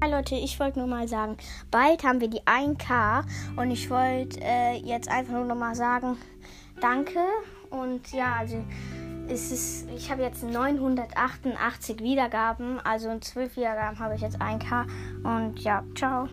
Hi Leute, ich wollte nur mal sagen, bald haben wir die 1K und ich wollte äh, jetzt einfach nur noch mal sagen, danke und ja, also es ist, ich habe jetzt 988 Wiedergaben, also in 12 Wiedergaben habe ich jetzt 1K und ja, ciao.